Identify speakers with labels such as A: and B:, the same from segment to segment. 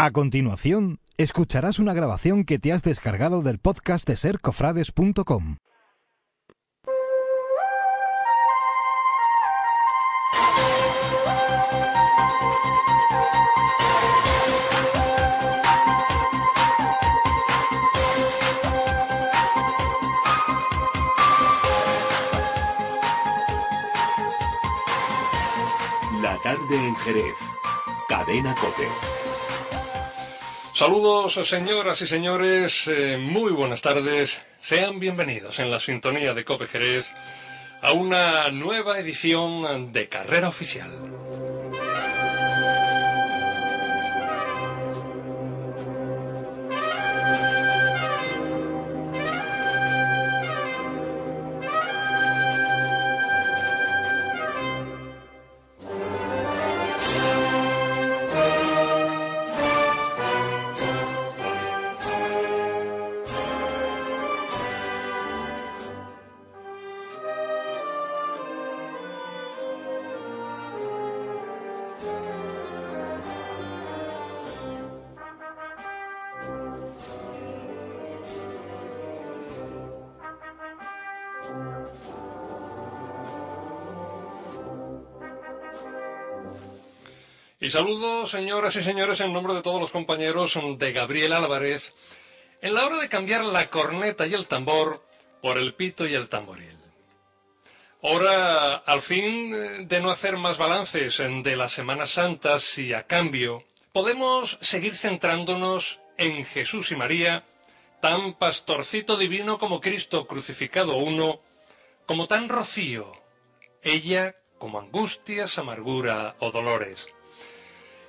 A: A continuación, escucharás una grabación que te has descargado del podcast de sercofrades.com.
B: La tarde en Jerez. Cadena Cope.
C: Saludos, señoras y señores, eh, muy buenas tardes. Sean bienvenidos en la sintonía de Cope Jerez a una nueva edición de Carrera Oficial. Saludo, señoras y señores, en nombre de todos los compañeros de Gabriel Álvarez, en la hora de cambiar la corneta y el tambor por el pito y el tamboril. Hora, al fin, de no hacer más balances de las Semanas Santas y, a cambio, podemos seguir centrándonos en Jesús y María, tan pastorcito divino como Cristo crucificado uno, como tan rocío, ella como angustias, amargura o dolores.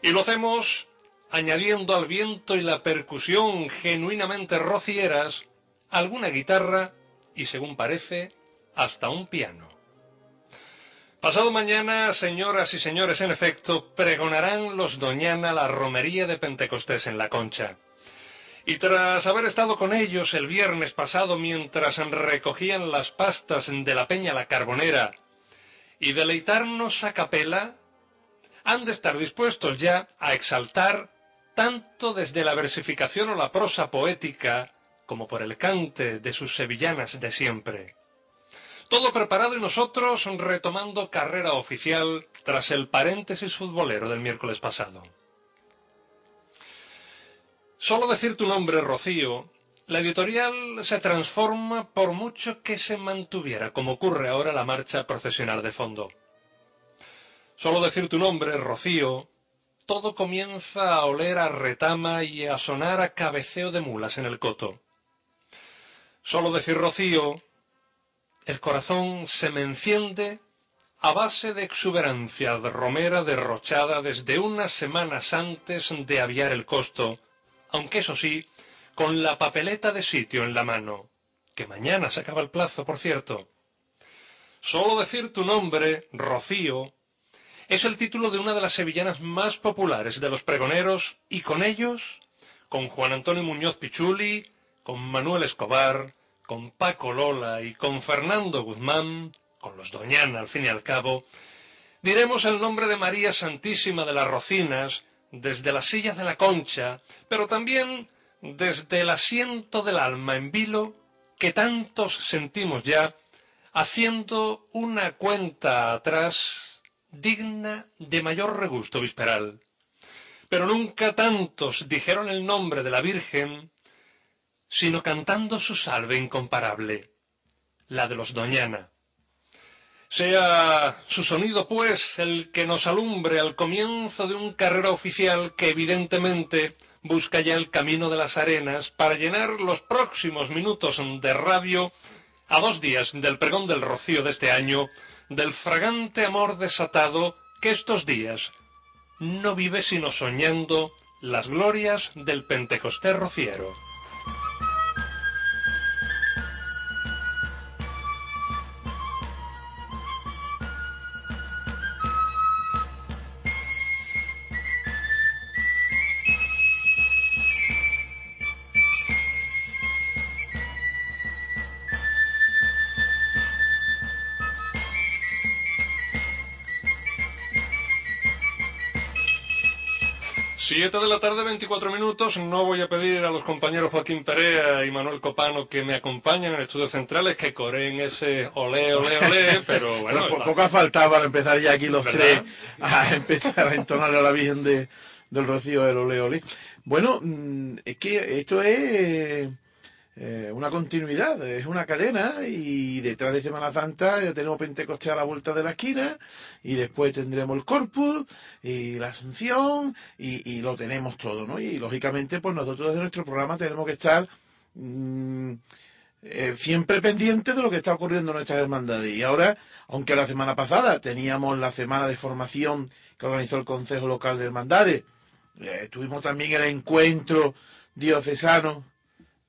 C: Y lo hacemos añadiendo al viento y la percusión genuinamente rocieras alguna guitarra y, según parece, hasta un piano. Pasado mañana, señoras y señores, en efecto, pregonarán los Doñana la romería de Pentecostés en la Concha. Y tras haber estado con ellos el viernes pasado mientras recogían las pastas de la Peña La Carbonera y deleitarnos a capela, han de estar dispuestos ya a exaltar tanto desde la versificación o la prosa poética como por el cante de sus sevillanas de siempre. Todo preparado y nosotros retomando carrera oficial tras el paréntesis futbolero del miércoles pasado. Solo decir tu nombre, Rocío, la editorial se transforma por mucho que se mantuviera, como ocurre ahora la marcha profesional de fondo. Solo decir tu nombre, Rocío, todo comienza a oler a retama y a sonar a cabeceo de mulas en el coto. Solo decir Rocío, el corazón se me enciende a base de exuberancia de romera derrochada desde unas semanas antes de aviar el costo, aunque eso sí, con la papeleta de sitio en la mano, que mañana se acaba el plazo, por cierto. Solo decir tu nombre, Rocío, es el título de una de las sevillanas más populares de los pregoneros y con ellos, con Juan Antonio Muñoz Pichuli, con Manuel Escobar, con Paco Lola y con Fernando Guzmán, con los Doñana al fin y al cabo, diremos el nombre de María Santísima de las Rocinas desde la silla de la concha, pero también desde el asiento del alma en vilo que tantos sentimos ya, haciendo una cuenta atrás digna de mayor regusto visperal. Pero nunca tantos dijeron el nombre de la Virgen, sino cantando su salve incomparable, la de los Doñana. Sea su sonido, pues, el que nos alumbre al comienzo de un carrera oficial que evidentemente busca ya el camino de las arenas para llenar los próximos minutos de radio a dos días del pregón del rocío de este año del fragante amor desatado que estos días no vive sino soñando las glorias del Pentecostés rociero. Siete de la tarde, 24 minutos. No voy a pedir a los compañeros Joaquín Perea y Manuel Copano que me acompañen en el estudio central, que coreen ese olé, olé, olé, pero bueno.
D: Pero poco ha faltado para empezar ya aquí los tres a empezar a entonarle a la Virgen de, del Rocío el olé, olé. Bueno, mm, es que esto es eh, una continuidad, es una cadena y detrás de Semana Santa ya tenemos Pentecostés a la vuelta de la esquina y después tendremos el Corpus y la Asunción y, lo tenemos todo, ¿no? Y lógicamente pues nosotros desde nuestro programa tenemos que estar mm, eh, siempre pendientes de lo que está ocurriendo en nuestras hermandades. Y ahora, aunque la semana pasada teníamos la semana de formación que organizó el Consejo Local de Hermandades, eh, tuvimos también el encuentro diocesano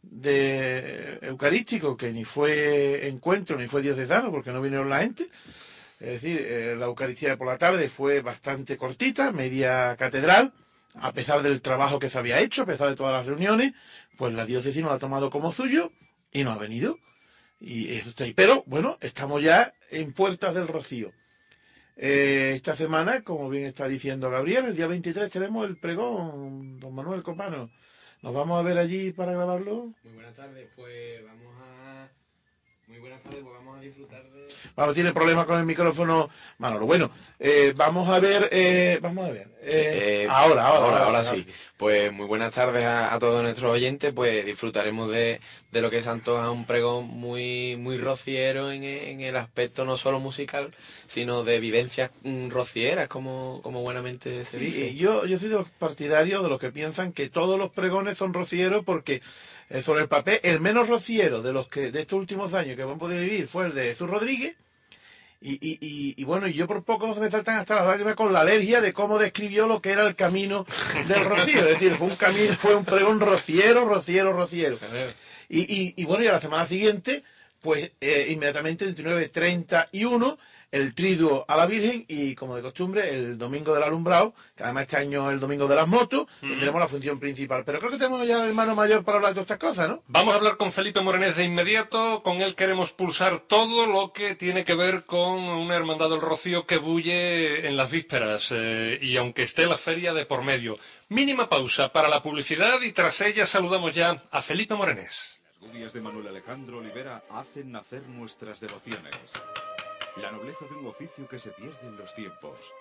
D: de eucarístico que ni fue encuentro ni fue diocesano porque no vinieron la gente. Es decir, eh, la Eucaristía por la tarde fue bastante cortita, media catedral, a pesar del trabajo que se había hecho, a pesar de todas las reuniones, pues la diócesis no la ha tomado como suyo y no ha venido. Y eso está ahí. Pero bueno, estamos ya en puertas del rocío. Eh, esta semana, como bien está diciendo Gabriel, el día 23 tenemos el pregón, don Manuel Copano. ¿Nos vamos a ver allí para grabarlo?
E: Muy buenas tardes, pues vamos a... Muy buenas tardes, pues vamos a disfrutar de...
D: Bueno, tiene problemas con el micrófono Manolo. Bueno, eh, vamos a ver, eh, vamos a ver. Eh, ahora, ahora,
E: ahora, sí. Pues muy buenas tardes a, todos nuestros oyentes, pues disfrutaremos de, de, lo que es antoja un pregón muy, muy rociero en, en, el aspecto no solo musical, sino de vivencias mm, rocieras, como, como buenamente se dice.
D: Yo, yo soy de los partidarios de los que piensan que todos los pregones son rocieros porque eh, sobre el papel, el menos rociero de los que de estos últimos años que hemos podido vivir fue el de Jesús Rodríguez. Y, y, y, y, bueno, yo por poco no se me saltan hasta las lágrimas con la alergia de cómo describió lo que era el camino del rocío. Es decir, fue un camino, fue un pregón rociero, rociero, rociero. Y, y, bueno, y a la semana siguiente, pues eh, inmediatamente 29, 30 y 1, el triduo a la Virgen y, como de costumbre, el domingo del alumbrado, que además este año es el domingo de las motos, tendremos la función principal. Pero creo que tenemos ya el hermano mayor para hablar de estas cosas, ¿no?
C: Vamos a hablar con Felipe Morenés de inmediato. Con él queremos pulsar todo lo que tiene que ver con una hermandad del Rocío que bulle en las vísperas eh, y aunque esté la feria de por medio. Mínima pausa para la publicidad y tras ella saludamos ya a Felipe Morenés.
B: Las gubias de Manuel Alejandro Olivera hacen nacer nuestras devociones. La nobleza de un oficio que se pierde en los tiempos.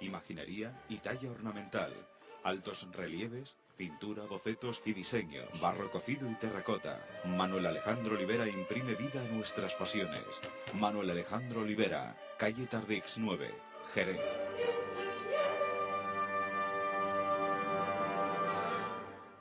B: Imaginería y talla ornamental. Altos relieves, pintura, bocetos y diseños. Barro cocido y terracota. Manuel Alejandro Olivera imprime vida a nuestras pasiones. Manuel Alejandro Olivera, calle Tardix 9, Jerez.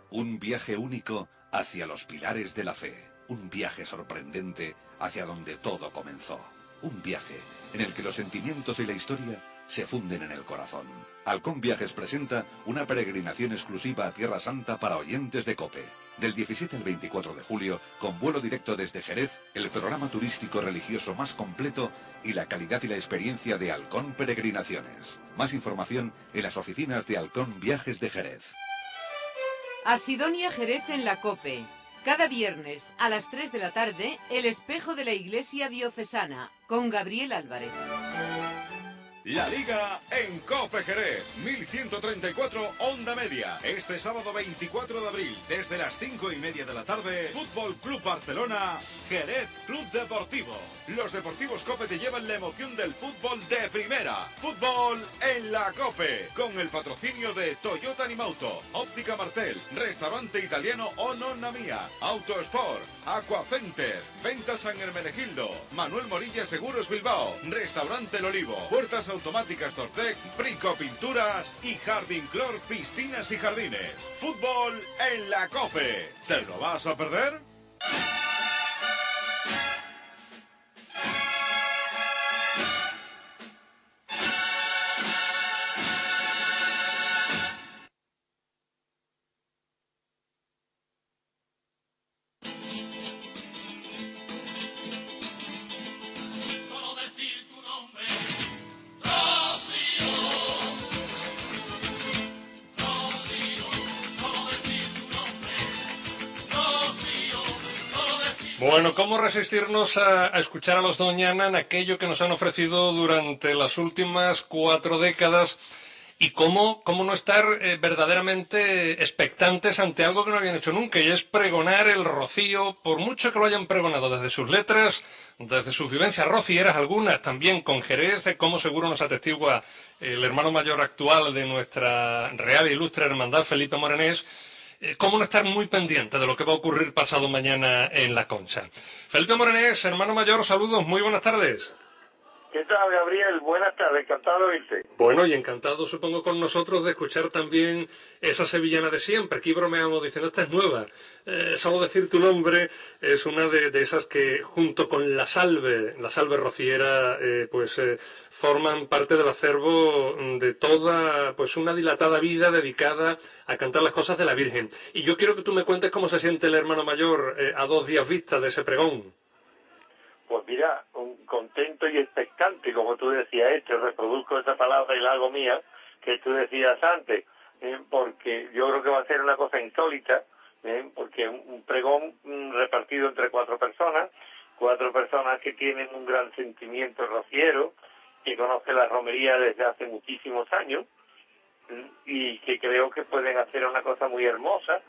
B: Un viaje único hacia los pilares de la fe. Un viaje sorprendente hacia donde todo comenzó un viaje en el que los sentimientos y la historia se funden en el corazón. Halcón Viajes presenta una peregrinación exclusiva a Tierra Santa para oyentes de COPE. Del 17 al 24 de julio, con vuelo directo desde Jerez, el programa turístico religioso más completo y la calidad y la experiencia de Halcón Peregrinaciones. Más información en las oficinas de Halcón Viajes de Jerez.
F: Asidonia Jerez en la COPE. Cada viernes a las 3 de la tarde, El espejo de la Iglesia Diocesana, con Gabriel Álvarez.
B: La Liga en Cope Jerez, 1134 Onda Media. Este sábado 24 de abril, desde las 5 y media de la tarde, Fútbol Club Barcelona, Jerez Club Deportivo. Los deportivos Cope te llevan la emoción del fútbol de primera. Fútbol en la Cope, con el patrocinio de Toyota Animauto, Óptica Martel, Restaurante Italiano O Nonna Mía, Auto Sport, Aqua Center, Ventas San Hermenegildo, Manuel Morilla Seguros Bilbao, Restaurante El Olivo, Puertas automáticas Tortec, Brico Pinturas y Jardín Clor Piscinas y Jardines. Fútbol en la COPE. ¿Te lo vas a perder?
C: Bueno, ¿cómo resistirnos a, escuchar a los Doñana en aquello que nos han ofrecido durante las últimas cuatro décadas? y cómo, cómo no estar eh, verdaderamente expectantes ante algo que no habían hecho nunca, y es pregonar el rocío, por mucho que lo hayan pregonado desde sus letras, desde sus vivencias rocieras, algunas también con Jerez, como seguro nos atestigua el hermano mayor actual de nuestra real e ilustre hermandad, Felipe Morenés, cómo no estar muy pendiente de lo que va a ocurrir pasado mañana en la Concha. Felipe Morenés, hermano mayor, saludos, muy buenas tardes.
G: ¿Qué tal, Gabriel? Buenas tardes, encantado de.
C: Bueno, y encantado, supongo, con nosotros de escuchar también esa sevillana de siempre. Aquí bromeamos diciendo, esta es nueva. Eh, solo decir tu nombre es una de, esas que, junto con la salve, la salve rociera, eh, pues eh, forman parte del acervo de toda, pues una dilatada vida dedicada a cantar las cosas de la Virgen. Y yo quiero que tú me cuentes cómo se siente el hermano mayor a dos días vista de ese pregón.
G: Pues mira, contento y expectante, como tú decías, este, reproduzco esa palabra y la hago mía, que tú decías antes, ¿eh? porque yo creo que va a ser una cosa insólita, ¿eh? porque un, pregón repartido entre cuatro personas, cuatro personas que tienen un gran sentimiento rociero, que conocen la romería desde hace muchísimos años, ¿eh? y que creo que pueden hacer una cosa muy hermosa,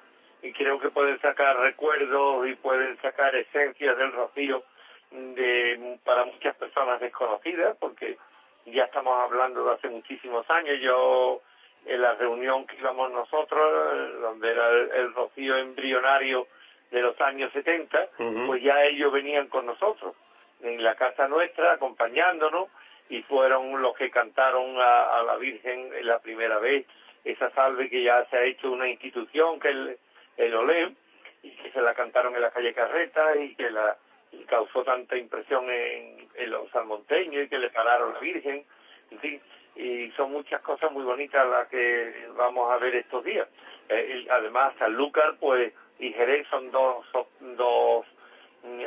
G: y creo que pueden sacar recuerdos y pueden sacar esencias del rocío de para muchas personas desconocidas porque ya estamos hablando de hace muchísimos años yo en la reunión que íbamos nosotros donde era el, el rocío embrionario de los años 70 uh -huh. pues ya ellos venían con nosotros en la casa nuestra acompañándonos y fueron los que cantaron a, a la Virgen la primera vez esa salve que ya se ha hecho una institución que el, el OLEM y que se la cantaron en la calle Carreta y que la y causó tanta impresión en, en los salmonteños y que le pararon la Virgen, en fin, y son muchas cosas muy bonitas las que vamos a ver estos días. Eh, y además, Sanlúcar pues, y Jerez son dos, son dos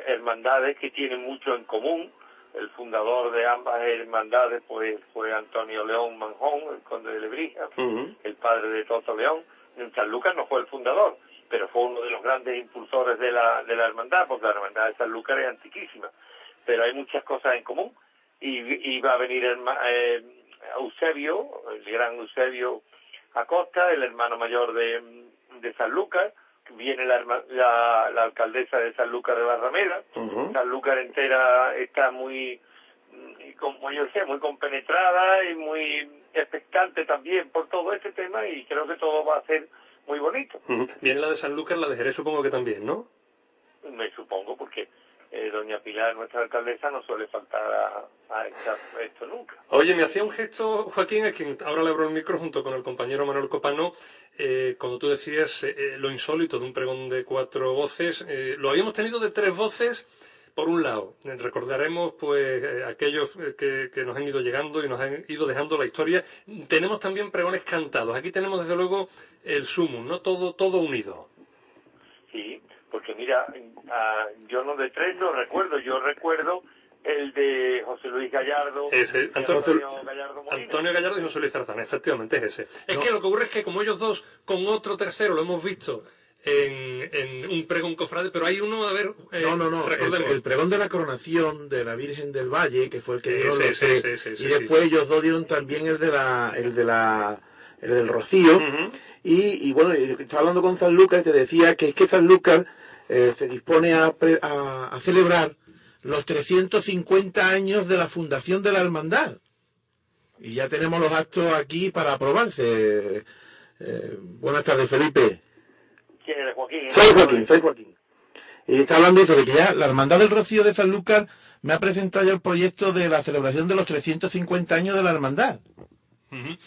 G: hermandades que tienen mucho en común. El fundador de ambas hermandades pues fue Antonio León Manjón, el conde de Lebrija, uh -huh. el padre de Toto León. En Sanlúcar no fue el fundador, pero fue uno de los grandes impulsores de la, de la hermandad, porque la hermandad de Sanlúcar es antiquísima, pero hay muchas cosas en común, y, y va a venir el, eh, Eusebio, el gran Eusebio Acosta, el hermano mayor de, de Sanlúcar, viene la, la, la alcaldesa de Sanlúcar de Barrameda, uh -huh. Sanlúcar entera está muy, como yo sé, muy compenetrada y muy expectante también por todo este tema, y creo que todo va a ser muy bonito.
C: Uh -huh. Bien la de San Lucas, la de Jerez supongo que también, ¿no?
G: Me supongo, porque eh, doña Pilar, nuestra alcaldesa, no suele faltar a, a, esta, a, esto nunca.
C: Oye, me hacía un gesto, Joaquín, a quien ahora le abro el micro junto con el compañero Manuel Copano, eh, cuando tú decías eh, lo insólito de un pregón de cuatro voces, eh, lo habíamos tenido de tres voces, por un lado, recordaremos pues eh, aquellos que, que, nos han ido llegando y nos han ido dejando la historia. Tenemos también pregones cantados. Aquí tenemos desde luego el sumum, ¿no? Todo, todo unido.
G: Sí, porque mira, uh, yo no de tres no recuerdo, yo recuerdo el de José Luis Gallardo.
C: Ese, Antonio, Antonio, Gallardo Antonio Gallardo y José Luis Zarzana, efectivamente es ese. Es que lo que ocurre es que como ellos dos, con otro tercero, lo hemos visto en, en, un pregón cofrade, pero hay uno, a ver...
D: Eh, no, no, no, el, el, pregón de la coronación de la Virgen del Valle, que fue el que dieron
C: sí,
D: los
C: sí,
D: tres,
C: sí,
D: y después ellos dos dieron también el de la, el de la, el del Rocío, uh -huh. y, y, bueno, estaba hablando con San Lucas y te decía que es que San Lucas eh, se dispone a, a, a celebrar los 350 años de la fundación de la hermandad. Y ya tenemos los actos aquí para aprobarse. Eh, buenas tardes, Felipe.
G: ¿Quién eres, Joaquín?
D: Soy Joaquín, soy Joaquín. Y está hablando eso de que ya la Hermandad del Rocío de Sanlúcar me ha presentado ya el proyecto de la celebración de los 350 años de la hermandad.
C: Uh -huh.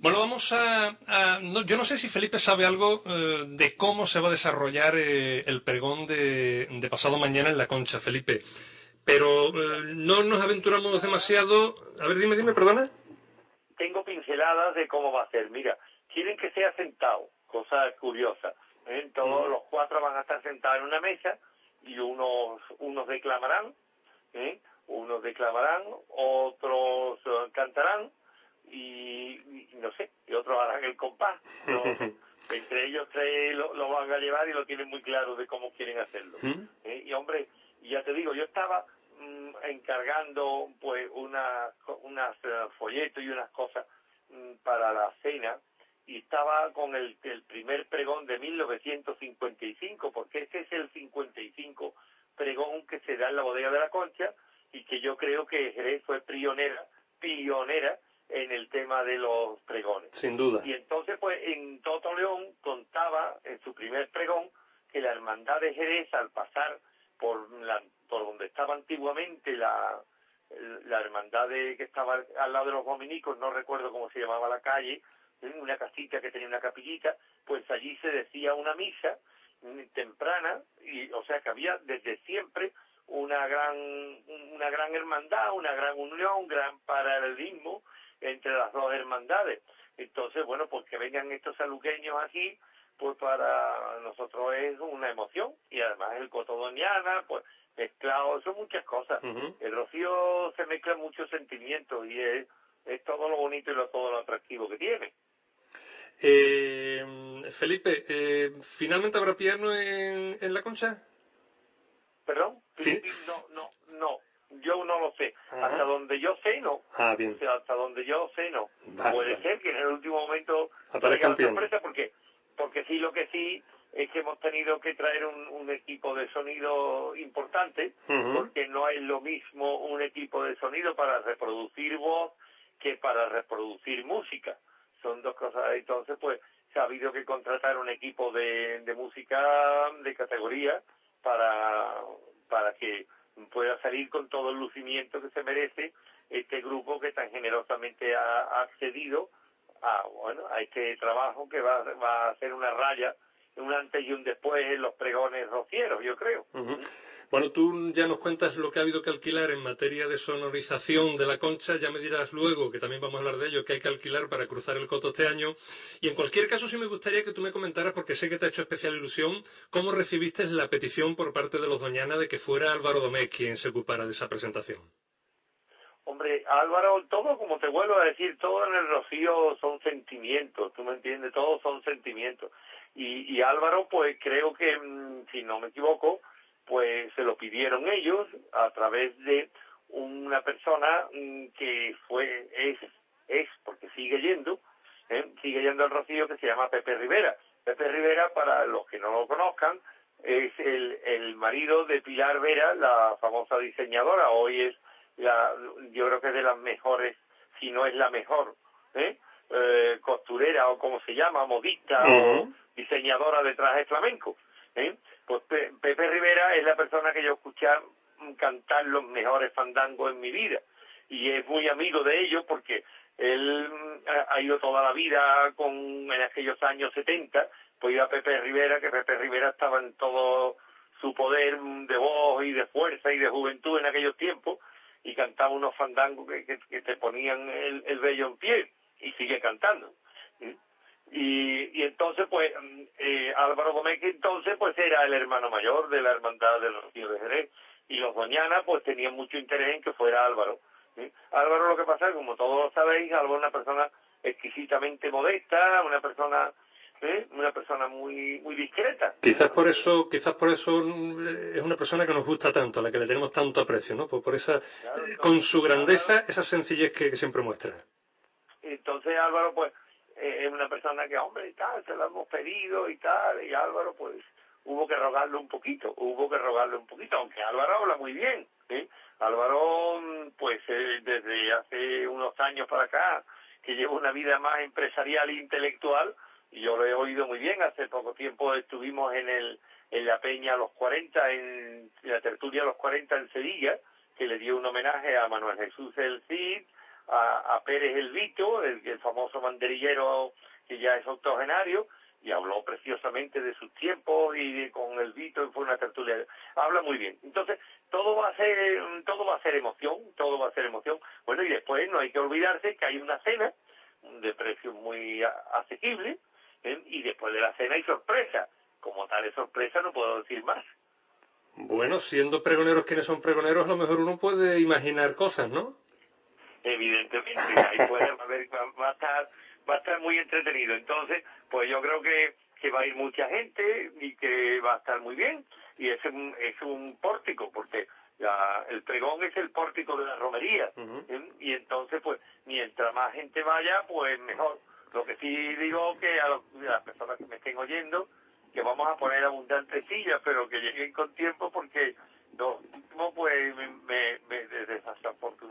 C: Bueno, vamos a... a no, yo no sé si Felipe sabe algo eh, de cómo se va a desarrollar eh, el pregón de, de, pasado mañana en la concha, Felipe. Pero eh, no nos aventuramos demasiado... A ver, dime, dime, perdona.
G: Tengo pinceladas de cómo va a ser. Mira, quieren que sea sentado, cosa curiosa. ¿Eh? Todos mm. los cuatro van a estar sentados en una mesa y unos, unos declamarán, ¿eh? unos declamarán, otros uh, cantarán y, y, no sé, y otros harán el compás. No, entre ellos tres lo, lo, van a llevar y lo tienen muy claro de cómo quieren hacerlo.
C: ¿Mm?
G: ¿Eh? Y hombre, ya te digo, yo estaba mm, encargando pues una, unas uh, folletos y unas cosas mm, para la cena y estaba con el, el primer pregón de 1955, porque este es el 55 pregón que se da en la bodega de la Concha y que yo creo que Jerez fue pionera, pionera en el tema de los pregones.
C: Sin duda.
G: Y entonces, pues, en Toto León contaba en su primer pregón que la hermandad de Jerez, al pasar por, la, por donde estaba antiguamente la, la hermandad de, que estaba al lado de los dominicos, no recuerdo cómo se llamaba la calle, una casita que tenía una capillita, pues allí se decía una misa mm, temprana, y o sea que había desde siempre una gran, una gran hermandad, una gran unión, un gran paralelismo entre las dos hermandades. Entonces, bueno, pues que vengan estos saluqueños aquí, pues para nosotros es una emoción. Y además el Cotodoniana, pues mezclado, son muchas cosas.
C: Uh -huh.
G: El Rocío se mezcla muchos sentimientos y es, es todo lo bonito y lo, todo lo atractivo que tiene.
C: Eh, Felipe, eh, ¿finalmente habrá piano en, en la concha?
G: ¿Perdón?
C: Sí.
G: No, no, no. Yo no lo sé.
C: Ajá.
G: Hasta donde yo sé, no.
C: Ah, bien.
G: O sea, hasta donde yo sé, no.
C: Vale,
G: Puede
C: vale.
G: ser que en el último momento
C: Aparezca
G: la sorpresa porque, porque sí, lo que sí es que hemos tenido que traer un, un equipo de sonido importante porque no es lo mismo un equipo de sonido para reproducir voz que para reproducir música. Son dos cosas. Entonces, pues, se ha habido que contratar un equipo de, de música de categoría para, para que pueda salir con todo el lucimiento que se merece este grupo que tan generosamente ha, accedido a, bueno, a este trabajo que va, va a hacer una raya, un antes y un después en los pregones rocieros, yo creo.
C: Bueno, tú ya nos cuentas lo que ha habido que alquilar en materia de sonorización de la concha, ya me dirás luego, que también vamos a hablar de ello, que hay que alquilar para cruzar el coto este año. Y en cualquier caso sí me gustaría que tú me comentaras, porque sé que te ha hecho especial ilusión, cómo recibiste la petición por parte de los Doñana de que fuera Álvaro Domé quien se ocupara de esa presentación.
G: Hombre, Álvaro, todo, como te vuelvo a decir, todo en el Rocío son sentimientos, tú me entiendes, todos son sentimientos. Y, y Álvaro, pues creo que, mm, si no me equivoco, pues se lo pidieron ellos a través de una persona mm, que fue, es, es, porque sigue yendo, ¿eh? sigue yendo al Rocío, que se llama Pepe Rivera. Pepe Rivera, para los que no lo conozcan, es el, el marido de Pilar Vera, la famosa diseñadora, hoy es la, yo creo que es de las mejores, si no es la mejor, ¿eh? Eh, costurera o como se llama, modista o diseñadora de trajes flamenco. ¿Eh? Pe- Pepe Rivera es la persona que yo escuché cantar los mejores fandangos en mi vida y es muy amigo de ellos porque él mm, ha- ido toda la vida con en aquellos años 70 pues iba Pepe Rivera que Pepe Rivera estaba en todo su poder de voz y de fuerza y de juventud en aquellos tiempos y cantaba unos fandangos que, que, te ponían el, el vello en pie y sigue cantando ¿eh? y, y entonces pues eh, Álvaro Gómez que entonces pues era el hermano mayor de la hermandad del Rocío de Jerez y los Doñana pues tenían mucho interés en que fuera Álvaro. Álvaro lo que pasa es que como todos lo sabéis Álvaro es una persona exquisitamente modesta una persona ¿eh? una persona muy muy discreta
C: Quizás por eso, quizás por eso mm, es una persona que nos gusta tanto, a la que le tenemos tanto aprecio, ¿no? Por, por esa,
G: Claro,
C: con su grandeza, esa sencillez que, que siempre muestra.
G: Entonces Álvaro, pues, es una persona que, hombre, y tal, se lo hemos pedido y tal, y Álvaro, pues, hubo que rogarle un poquito, hubo que rogarle un poquito, aunque Álvaro habla muy bien, ¿eh? Álvaro, mm, pues, eh, desde hace unos años para acá, que lleva una vida más empresarial e intelectual, y yo lo he oído muy bien, hace poco tiempo estuvimos en el en la Peña a los 40, en la tertulia a los 40 en Sevilla, que le dio un homenaje a Manuel Jesús el Cid, a, a Pérez el Vito, el, el famoso banderillero que ya es octogenario, y habló preciosamente de sus tiempos y de- con el Vito y fue una tertulia. Habla muy bien. Entonces, todo va a ser, todo va a ser emoción, todo va a ser emoción. Bueno, y después no hay que olvidarse que hay una cena de precio muy asequible, ¿eh? y después de la cena hay sorpresa. Como tal es sorpresa, no puedo decir más.
C: Bueno, siendo pregoneros quienes son pregoneros, a lo mejor uno puede imaginar cosas, ¿no?
G: Evidentemente, ahí puede haber, va, va a estar va a estar muy entretenido. Entonces, pues yo creo que, que va a ir mucha gente y que va a estar muy bien. Y es un, es un pórtico, porque la, el pregón es el pórtico de la romería. Y entonces, pues, mientras más gente vaya, pues mejor. Lo que sí digo que a, los- a las personas que me estén oyendo, que vamos a poner abundantes sillas, pero que lleguen con tiempo porque los últimos, pues, me, me, me-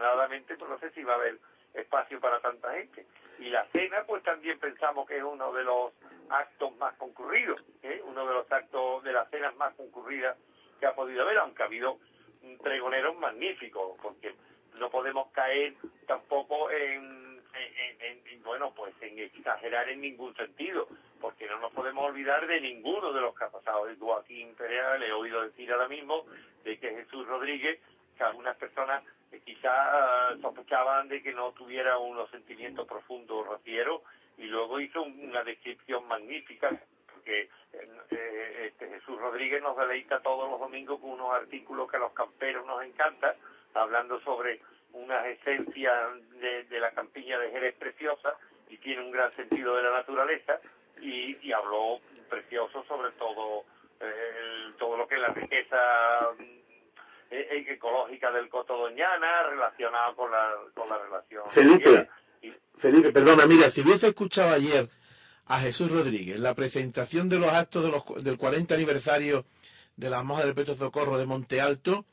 G: desafortunadamente, pues no sé si va a haber espacio para tanta gente. Y la cena, pues también pensamos que es uno de los actos más concurridos, ¿eh? uno de los actos de las cenas más concurridas que ha podido haber, aunque ha habido pregoneros magníficos, porque no podemos caer tampoco en, en- en- en, bueno, pues en exagerar en ningún sentido, porque no nos podemos olvidar de ninguno de los que ha pasado. El Joaquín Perea, le he oído decir ahora mismo, de que Jesús Rodríguez, que algunas personas eh, quizás sospechaban de que no tuviera unos sentimientos profundos rocieros, y luego hizo un- una descripción magnífica, porque eh, eh, este Jesús Rodríguez nos deleita todos los domingos con unos artículos que a los camperos nos encanta, hablando sobre unas esencias de, la campiña de Jerez preciosa y tiene un gran sentido de la naturaleza y, y habló precioso sobre todo eh, todo lo que es la riqueza ecológica del Coto Doñana relacionado con la, con la relación
D: Felipe.
G: y-
D: Felipe, perdona, mira, si hubiese escuchado ayer a Jesús Rodríguez la presentación de los actos de los, del 40 aniversario de la Moja del Petro Socorro de Monte Alto,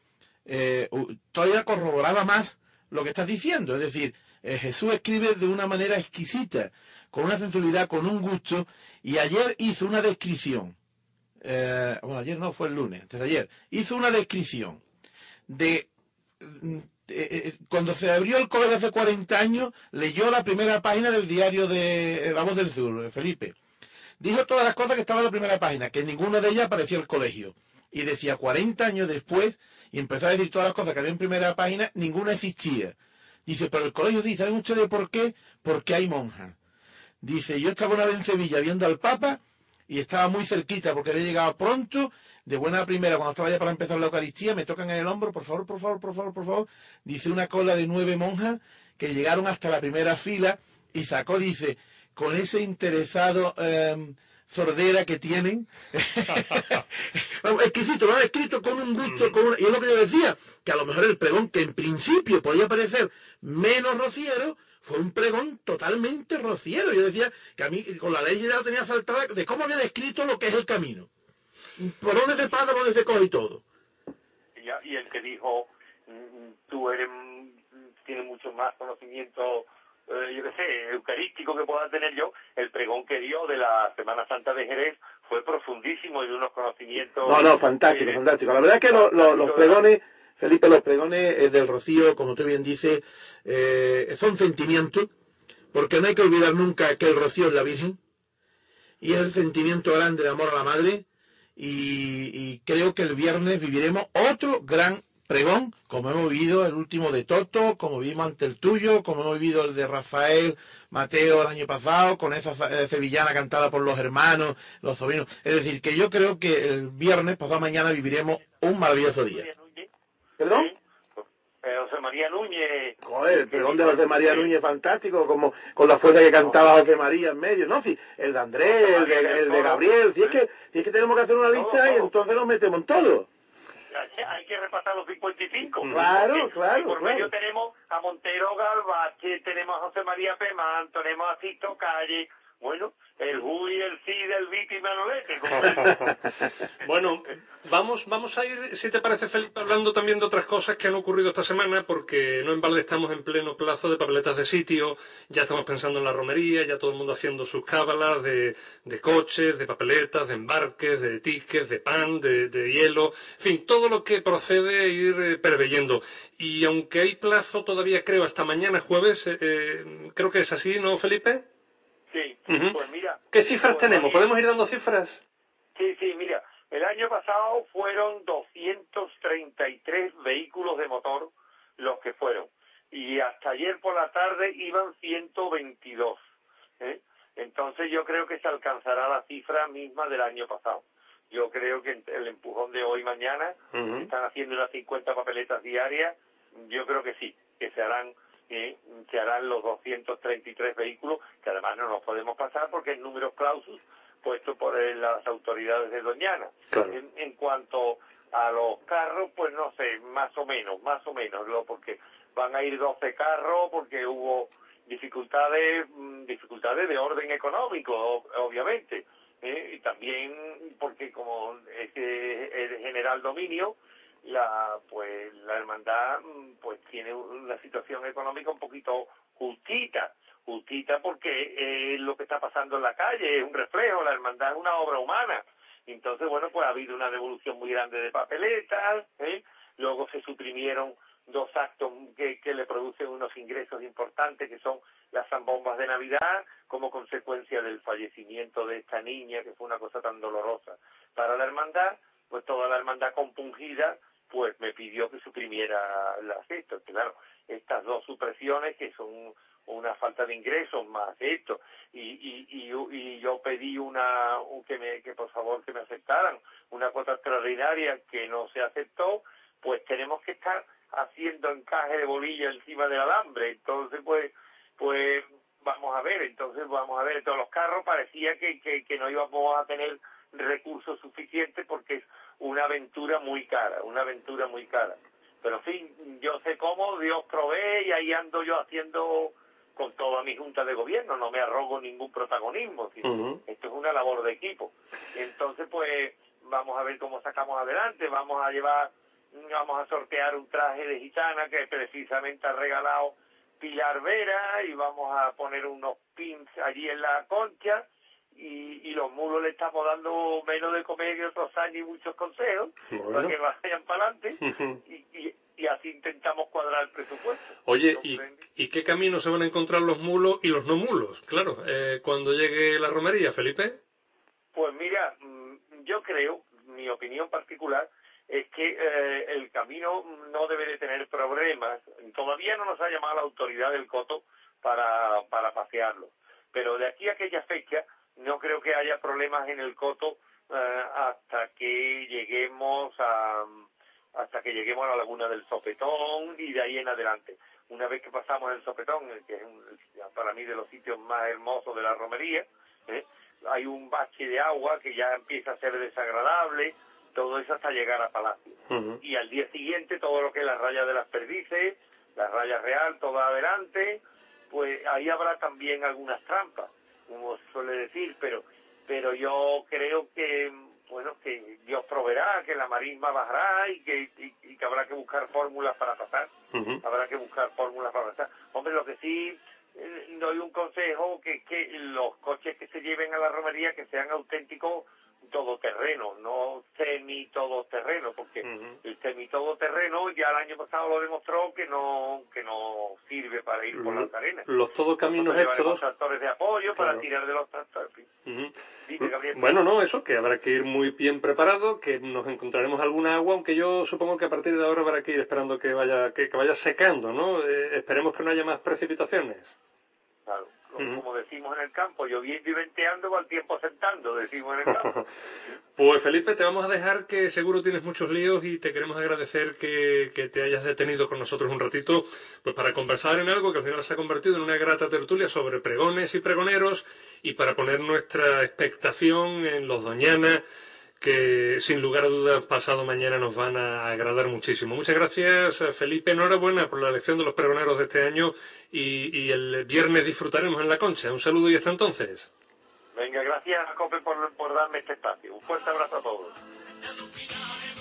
D: eh, todavía corroboraba más lo que estás diciendo. Es decir, eh, Jesús escribe de una manera exquisita, con una sensibilidad, con un gusto, y ayer hizo una descripción. eh, bueno, ayer no, fue el lunes, antes de ayer. Hizo una descripción de eh, eh, cuando se abrió el colegio hace 40 años, leyó la primera página del diario de eh, La Voz del Sur, Felipe. Dijo todas las cosas que estaban en la primera página, que ninguna de ellas aparecía el colegio. Y decía 40 años después, y empezó a decir todas las cosas que había en primera página, ninguna existía. Dice, pero el colegio dice, ¿saben ustedes por qué? Porque hay monjas. Dice, yo estaba una vez en Sevilla viendo al Papa y estaba muy cerquita porque había llegado pronto, de buena primera, cuando estaba ya para empezar la Eucaristía, me tocan en el hombro, por favor, por favor, por favor, por favor. Dice una cola de nueve monjas que llegaron hasta la primera fila y sacó, dice, con ese interesado eh, sordera que tienen. Exquisito, lo han escrito con un gusto, con una- y es lo que yo decía, que a lo mejor el pregón, que en principio podía parecer menos rociero, fue un pregón totalmente rociero. Yo decía que a mí con la ley ya lo tenía saltada de cómo había descrito lo que es el camino. Por dónde se pasa, por dónde se coge y todo.
G: y, el que dijo mm, tú eres mm, tienes mucho más conocimiento eh, yo qué sé eucarístico que pueda tener yo el pregón que dio de la Semana Santa de Jerez fue profundísimo y de unos conocimientos
D: No, no, fantástico,
G: eh,
D: fantástico. La verdad es que lo- lo- los pregones, Felipe, los pregones del Rocío, como tú bien dices, eh, son sentimientos, porque no hay que olvidar nunca que el Rocío es la Virgen, y es el sentimiento grande de amor a la Madre, y, y creo que el viernes viviremos otro gran pregón, como hemos vivido el último de Toto, como vivimos ante el tuyo, como hemos vivido el de Rafael Mateo el año pasado, con esa eh, sevillana cantada por los hermanos, los sobrinos. Es decir, que yo creo que el viernes, pasado mañana, viviremos un maravilloso día. ¿Perdón?
G: ¿sí? José María Núñez
D: Joder, el pregón de José María Núñez fantástico, como con la fuerza que cantaba José María en medio, ¿no? Sí, el de Andrés, el de, el de Gabriel, si es que, si es que tenemos que hacer una lista y entonces nos metemos en todo.
G: hay- que repasar los 55
D: Claro,
G: Porque
D: claro,
G: por
D: claro.
G: medio tenemos a Montero Galvache tenemos a José María Pemán tenemos a Sisto Calle bueno el Juli el Cid el Viti y Manolete
C: Bueno, vamos, vamos a ir, si te parece, Felipe, hablando también de otras cosas que han ocurrido esta semana, porque no en balde estamos en pleno plazo de papeletas de sitio, ya estamos pensando en la romería, ya todo el mundo haciendo sus cábalas de, de coches, de papeletas, de embarques, de tickets, de pan, de, de hielo, en fin, todo lo que procede a ir eh, preveyendo. Y aunque hay plazo todavía, creo, hasta mañana jueves, eh, eh, creo que es así, ¿no, Felipe?
G: Sí pues mira
C: ¿Qué cifras
G: pues,
C: tenemos? ¿Podemos ir dando cifras?
G: Sí, sí, mira, el año pasado fueron 233 vehículos de motor los que fueron. Y hasta ayer por la tarde iban 122. ¿eh? Entonces yo creo que se alcanzará la cifra misma del año pasado. Yo creo que el empujón de hoy y mañana,
C: Ujú.
G: están haciendo unas 50 papeletas diarias, yo creo que sí, que se harán eh, se harán los 233 vehículos, que además no nos podemos pasar porque es número clausus puesto por las autoridades de Doñana. En, en, cuanto a los carros, pues no sé, más o menos, más o menos, ¿no? porque van a ir 12 carros, porque hubo dificultades, mm, dificultades de orden económico, obviamente, ¿eh? y también porque como es el general dominio, la pues la pues tiene una situación económica un poquito justita justita porque eh, lo que está pasando en la calle es un reflejo, la hermandad es una obra humana. Entonces, bueno, pues ha habido una devolución muy grande de papeletas, ¿eh? luego se suprimieron dos actos que, que le producen unos ingresos importantes, que son las zambombas de Navidad, como consecuencia del fallecimiento de esta niña, que fue una cosa tan dolorosa para la hermandad, pues toda la hermandad compungida, pues me pidió que suprimiera las esto. Claro, estas dos supresiones que son una falta de ingresos más esto. Y, y, y, yo pedí una que me que por favor que me aceptaran. Una cuota extraordinaria que no se aceptó pues tenemos que estar haciendo encaje de bolilla encima del alambre. Entonces pues pues vamos a ver. Entonces vamos a ver. Todos los carros parecía que, que, que no íbamos a tener recursos suficientes porque una aventura muy cara una aventura muy cara pero en fin, yo sé cómo, Dios provee y ahí ando yo haciendo con toda mi junta de gobierno, no me arrogo ningún protagonismo, esto es una labor de equipo. Entonces, pues vamos a ver cómo sacamos adelante, vamos a llevar, vamos a sortear un traje de gitana que precisamente ha regalado Pilar Vera y vamos a poner unos pins allí en la concha y, y los mulos le estamos dando menos de comer que otros años y muchos consejos para que vayan para adelante y y así intentamos cuadrar el presupuesto.
C: Oye, ¿y, ¿y, qué camino se van a encontrar los mulos y los no mulos? Claro, eh, cuando llegue la romería, Felipe.
G: Pues mira, mm, yo creo, mi opinión particular, es que eh, el camino no debe de tener problemas. Todavía no nos ha llamado la autoridad del Coto para, para pasearlo. Pero de aquí a aquella fecha no creo que haya problemas en el Coto eh, hasta que lleguemos a hasta que lleguemos a la laguna del Sopetón y de ahí en adelante. Una vez que pasamos el Sopetón, que es para mí de los sitios más hermosos de la romería, ¿eh? hay un bache de agua que ya empieza a ser desagradable, todo eso hasta llegar a Palacio. Y al día siguiente todo lo que es la raya de las perdices, la raya real, todo adelante, pues ahí habrá también algunas trampas, como suele decir, pero, pero yo creo que bueno, que Dios proveerá, que la marisma bajará y que, y, que habrá que buscar fórmulas para pasar. Habrá que buscar fórmulas para pasar. Hombre, lo que sí eh, doy un consejo, que que los coches que se lleven a la romería que sean auténticos todoterreno, no semi todoterreno, porque el semi todoterreno ya el año pasado lo demostró que no que no sirve para ir por las arenas.
C: Los todo caminos
G: estos. tractores de apoyo para tirar de los tractores.
C: Bueno, no, eso, que habrá que ir muy bien preparado, que nos encontraremos alguna agua, aunque yo supongo que a partir de ahora habrá que ir esperando que vaya que, vaya secando, ¿no? Eh, esperemos que no haya más precipitaciones.
G: Como decimos en el campo, lloviendo y venteando, al tiempo sentando, decimos en el campo.
C: pues Felipe, te vamos a dejar que seguro tienes muchos líos y te queremos agradecer que, que, te hayas detenido con nosotros un ratito, pues para conversar en algo que al final se ha convertido en una grata tertulia sobre pregones y pregoneros y para poner nuestra expectación en los Doñana que sin lugar a dudas pasado mañana nos van a agradar muchísimo. Muchas gracias, Felipe. Enhorabuena por la elección de los pregoneros de este año y, el viernes disfrutaremos en la concha. Un saludo y hasta entonces.
G: Venga, gracias, Cope, por, por darme este espacio. Un fuerte abrazo a todos.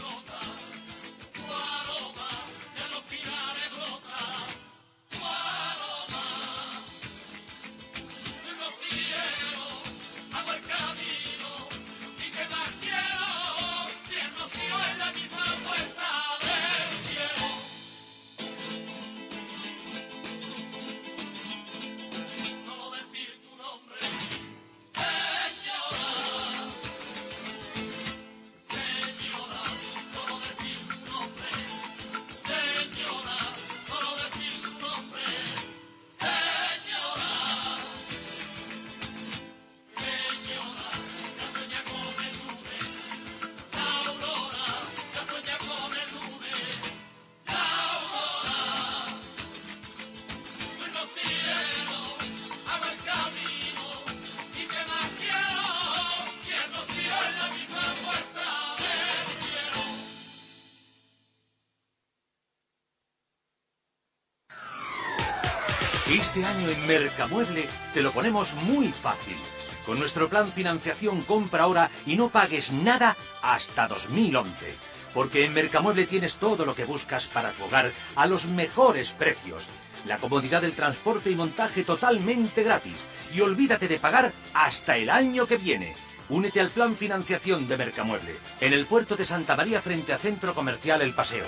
H: Este año en Mercamueble te lo ponemos muy fácil. Con nuestro plan financiación compra ahora y no pagues nada hasta 2011. Porque en Mercamueble tienes todo lo que buscas para tu hogar a los mejores precios. La comodidad del transporte y montaje totalmente gratis. Y olvídate de pagar hasta el año que viene. Únete al plan financiación de Mercamueble, en el puerto de Santa María frente a Centro Comercial El Paseo.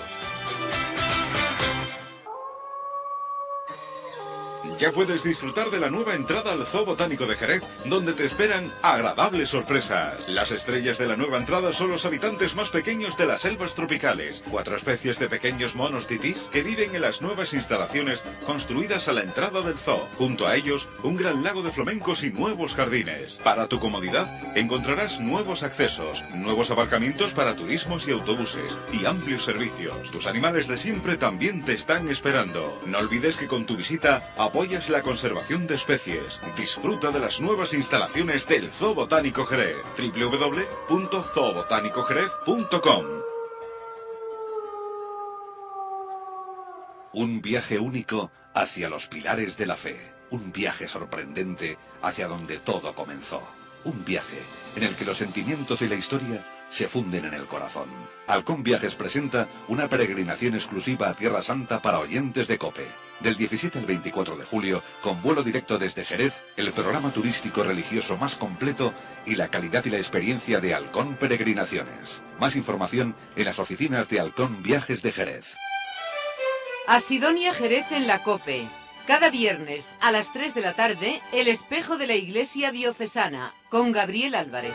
B: Ya puedes disfrutar de la nueva entrada al Zoo Botánico de Jerez, donde te esperan agradables sorpresas. Las estrellas de la nueva entrada son los habitantes más pequeños de las selvas tropicales, cuatro especies de pequeños monos titís que viven en las nuevas instalaciones construidas a la entrada del zoo. Junto a ellos, un gran lago de flamencos y nuevos jardines. Para tu comodidad, encontrarás nuevos accesos, nuevos aparcamientos para turismos y autobuses y amplios servicios. Tus animales de siempre también te están esperando. No olvides que con tu visita apoyas la conservación de especies. Disfruta de las nuevas instalaciones del Zoo Botánico Jerez. www.zoobotanicojerez.com
I: Un viaje único hacia los pilares de la fe. Un viaje sorprendente hacia donde todo comenzó. Un viaje en el que los sentimientos y la historia se funden en el corazón. Halcón Viajes presenta una peregrinación exclusiva a Tierra Santa para oyentes de COPE. Del 17 al 24 de julio, con vuelo directo desde Jerez, el programa turístico religioso más completo y la calidad y la experiencia de Halcón Peregrinaciones. Más información en las oficinas de Halcón Viajes de Jerez.
F: A Sidonia Jerez en la COPE. Cada viernes a las 3 de la tarde, El espejo de la Iglesia Diocesana, con Gabriel Álvarez.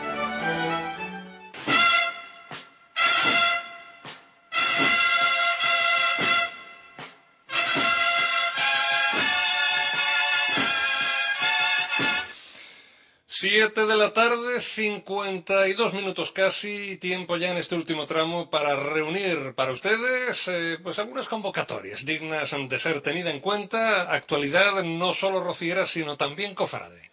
C: Siete de la tarde, 52 minutos casi, tiempo ya en este último tramo para reunir para ustedes eh, pues algunas convocatorias dignas de ser tenida en cuenta, actualidad no solo rociera sino también cofrade.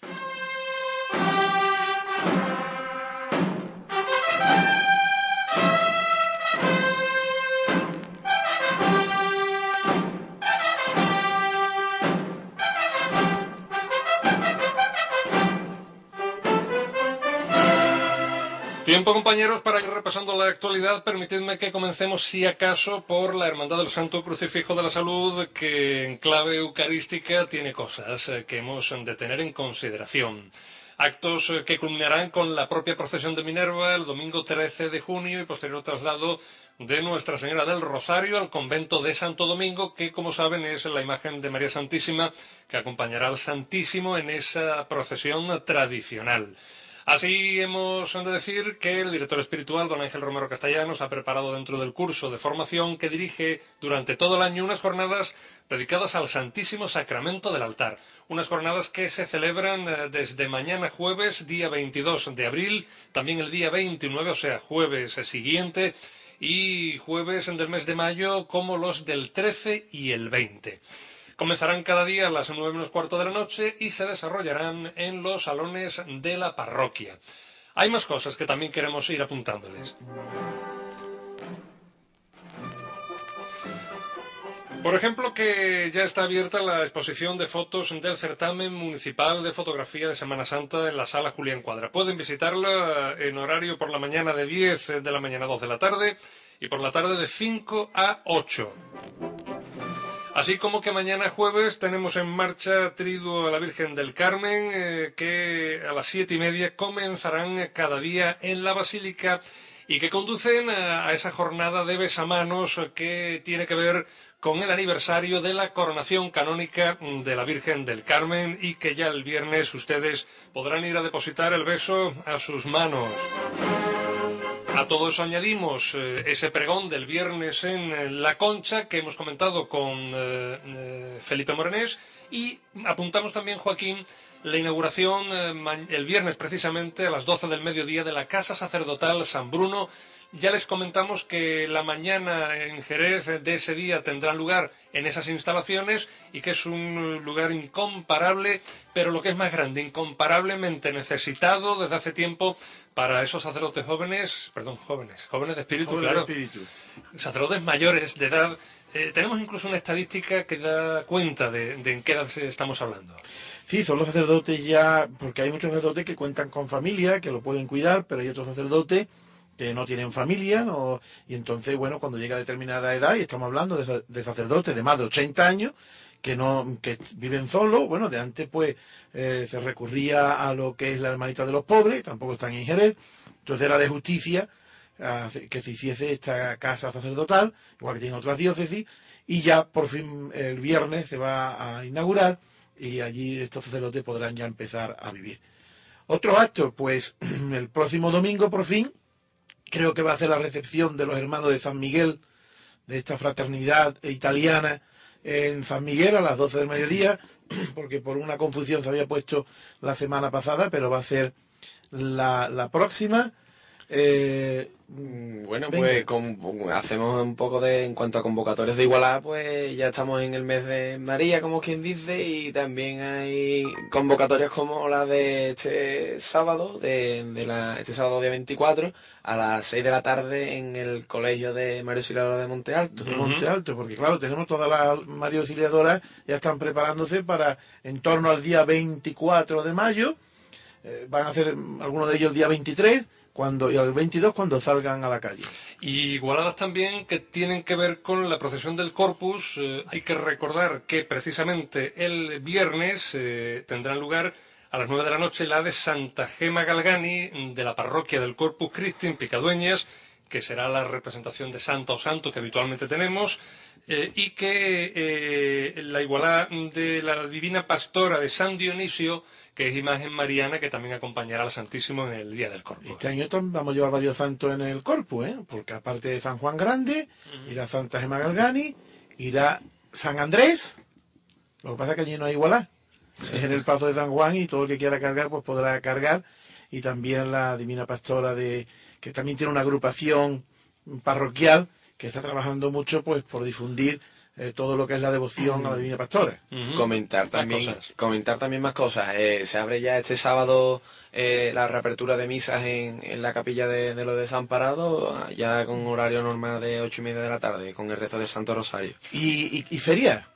C: Tiempo, compañeros, para ir repasando la actualidad. Permitidme que comencemos, si acaso, por la Hermandad del Santo Crucifijo de la Salud, que en clave eucarística tiene cosas eh, que hemos de tener en consideración. Actos eh, que culminarán con la propia procesión de Minerva el domingo 13 de junio y posterior traslado de Nuestra Señora del Rosario al convento de Santo Domingo, que como saben es la imagen de María Santísima que acompañará al Santísimo en esa procesión tradicional. Así hemos de decir que el director espiritual, don Ángel Romero Castellanos, ha preparado dentro del curso de formación que dirige durante todo el año unas jornadas dedicadas al Santísimo Sacramento del altar. Unas jornadas que se celebran eh, desde mañana jueves, día 22 de abril, también el día 29, o sea, jueves siguiente, y jueves del mes de mayo como los del 13 y el 20. Comenzarán cada día a las nueve menos cuarto de la noche y se desarrollarán en los salones de la parroquia. Hay más cosas que también queremos ir apuntándoles. Por ejemplo, que ya está abierta la exposición de fotos del certamen municipal de fotografía de Semana Santa en la sala Julián Cuadra. Pueden visitarla en horario por la mañana de 10 de la mañana a 2 de la tarde y por la tarde de 5 a 8. Así como que mañana jueves tenemos en marcha Triduo a la Virgen del Carmen, eh, que a las siete y media comenzarán cada día en la Basílica y que conducen a, a esa jornada de besamanos que tiene que ver con el aniversario de la coronación canónica de la Virgen del Carmen y que ya el viernes ustedes podrán ir a depositar el beso a sus manos. A todo eso añadimos eh, ese pregón del viernes en eh, La Concha que hemos comentado con eh, Felipe Morenés y apuntamos también, Joaquín, la inauguración el viernes precisamente a las 12 del mediodía de la Casa Sacerdotal San Bruno. Ya les comentamos que la mañana en Jerez de ese día tendrá lugar en esas instalaciones y que es un lugar incomparable, pero lo que es más grande, incomparablemente necesitado desde hace tiempo para esos sacerdotes jóvenes, perdón, jóvenes, jóvenes de espíritu,
D: Jóvenes de espíritu.
C: sacerdotes mayores de edad. Eh, tenemos incluso una estadística que da cuenta de, de en qué edad estamos hablando.
D: Sí, son los sacerdotes ya, porque hay muchos sacerdotes que cuentan con familia, que lo pueden cuidar, pero hay otros sacerdotes que no tienen familia, no- y entonces, bueno, cuando llega a determinada edad, y estamos hablando de sacerdotes de más de 80 años, que no que viven solos, bueno, de antes pues eh, se recurría a lo que es la hermanita de los pobres, tampoco están en Jerez, entonces era de justicia que se hiciese esta casa sacerdotal, igual que tiene otras diócesis, y ya por fin el viernes se va a inaugurar y allí estos sacerdotes podrán ya empezar a vivir. Otro acto, pues el próximo domingo por fin, creo que va a ser la recepción de los hermanos de San Miguel, de esta fraternidad italiana en San Miguel a las 12 del mediodía, porque por una confusión se había puesto la semana pasada, pero va a ser la, la próxima. Eh,
E: Bueno,
D: Venga.
E: pues con- hacemos un poco de, en cuanto a convocatorios de Igualada, pues ya estamos en el mes de María, como quien dice, y también hay convocatorias como la de este sábado, de, de la, este sábado día 24, a las 6 de la tarde en el colegio de Mario Silvador de Monte Alto.
D: de Monte Alto, porque claro, tenemos todas las María Auxiliadoras, ya están preparándose para en torno al día 24 de mayo, eh, van a hacer mm, algunos de ellos el día 23 cuando, y el 22 cuando salgan a la calle.
C: Igualadas también que tienen que ver con la procesión del Corpus. Eh, hay que recordar que precisamente el viernes eh, tendrán lugar a las 9 de la noche la de Santa Gema Galgani de la parroquia del Corpus Christi en Picadueñas, que será la representación de Santa o Santo que habitualmente tenemos. Eh, y que eh, la igualada de la Divina Pastora de San Dionisio, que es imagen mariana que también acompañará al Santísimo en el Día del Corpus.
D: Este año vamos a llevar varios santos en el corpus, ¿eh? porque aparte de San Juan Grande, irá Santa Gema Galgani, irá San Andrés, lo que pasa es que allí no hay igualdad. Es en el paso de San Juan y todo el que quiera cargar pues podrá cargar. Y también la Divina Pastora de que también tiene una agrupación parroquial que está trabajando mucho pues por difundir eh, todo lo que es la devoción a la Divina Pastora.
E: Comentar también,
C: cosas.
E: comentar también más cosas. Eh, se abre ya este sábado eh, la reapertura de misas en, en la capilla de, de lo desamparados, ya con horario normal de ocho y media de la tarde, con el rezo del Santo Rosario.
D: Y, y, y feria.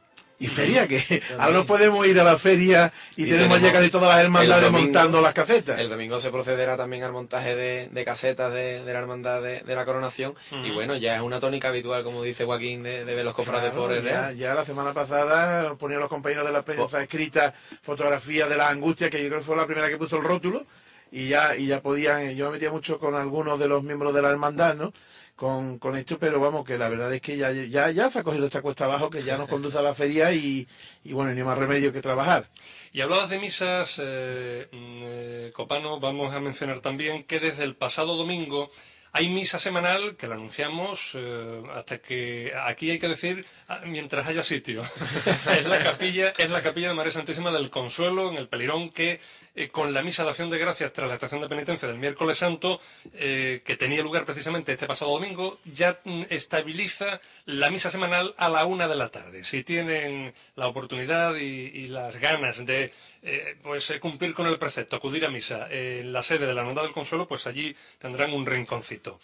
D: Y feria, que ahora no podemos ir a la feria y,
E: Y
D: tenemos, ya
E: tenemos
D: casi todas las hermandades
E: domingo-
D: montando las casetas.
E: El domingo se procederá también al montaje de, de casetas de, de la Hermandad de, de la Coronación. Y bueno, ya es una tónica habitual, como dice Joaquín, de, de ver los cofrades
D: Claro,
E: por el
D: ya, ya la semana pasada ponían los compañeros de la prensa escrita fotografías de la angustia, que yo creo que fue la primera que puso el rótulo, y ya, y ya podían, yo me metía mucho con algunos de los miembros de la hermandad, ¿no? Con, con esto, pero vamos, que la verdad es que ya, ya, ya se ha cogido esta cuesta abajo, que ya nos conduce a la feria y, y bueno, ni más remedio que trabajar.
C: Y hablabas de misas, eh, mm, eh, Copano, vamos a mencionar también que desde el pasado domingo hay misa semanal que la anunciamos eh, hasta que aquí hay que decir ah, mientras haya sitio. es la capilla, es la capilla de María Santísima del Consuelo en el Pelirón que eh, con la misa de acción de gracias tras la estación de penitencia del miércoles santo eh, que tenía lugar precisamente este pasado domingo ya mm, estabiliza la misa semanal a la una de la tarde. Si tienen la oportunidad y, las ganas de eh, pues cumplir con el precepto, acudir a misa en la sede de la Hermandad del Consuelo, pues allí tendrán un rinconcito.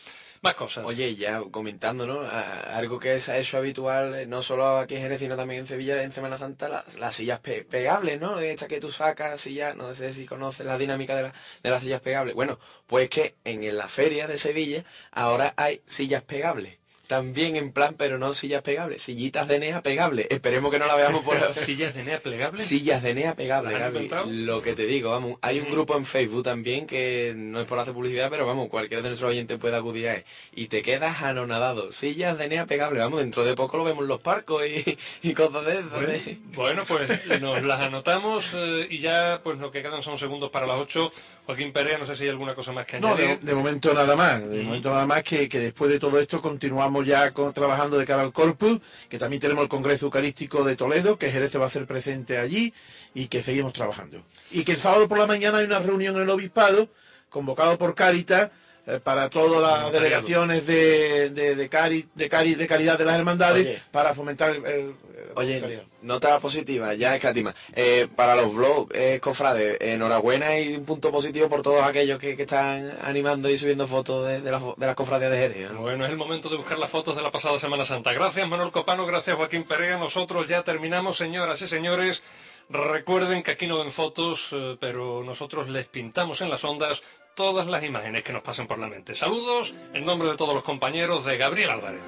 E: Oye, ya comentando, ¿no? Algo que se ha hecho habitual, eh, no solo aquí en Jerez, sino también en Sevilla, en Semana Santa, las, las sillas pe- pegables, ¿no? Esta que tú sacas, sillas, no sé si conoces la dinámica de, la- de las sillas pegables. Bueno, pues que en la feria de Sevilla ahora hay sillas pegables. También en plan, pero no sillas pegables, sillitas de NEA pegables. Esperemos que no la veamos por
C: sillas de NEA plegables.
E: Sillas de NEA pegables,
C: ¿Las han
E: Gaby. Lo que te digo, vamos. Hay un grupo en Facebook también que no es por hacer publicidad, pero vamos, cualquiera de nuestros oyentes puede acudir a él. Y te quedas anonadado. Sillas de NEA pegables, vamos, dentro de poco lo vemos en los parcos y, y cosas de eso. ¿eh?
C: Bueno, pues nos las anotamos eh, y ya pues lo que quedan son segundos para las 8. Joaquín Perea, no sé si hay alguna cosa más que
D: No,
C: añadir.
D: de, de momento nada más. De momento nada más que, que después de todo esto continuamos ya con- trabajando de cara al Corpus, que también tenemos el Congreso Eucarístico de Toledo, que Jerez se va a hacer presente allí y que seguimos trabajando. Y que el sábado por la mañana hay una reunión en el Obispado, convocado por Cáritas, eh, para todas las delegaciones de, de, de, cari, de, cari, de calidad de las hermandades
E: Oye.
D: para fomentar el, el- la
E: Oye, nota positiva, ya escatima. Eh, para los blogs, eh, cofrades, enhorabuena y un punto positivo por todos aquellos que, que están animando y subiendo fotos de, de, las, de las cofradías de Jerez. ¿no?
C: Bueno, es el momento de buscar las fotos de la pasada Semana Santa. Gracias, Manuel Copano, gracias, Joaquín Perea. Nosotros ya terminamos, señoras y señores. Recuerden que aquí no ven fotos, eh, pero nosotros les pintamos en las ondas todas las imágenes que nos pasen por la mente. Saludos en nombre de todos los compañeros de Gabriel Álvarez.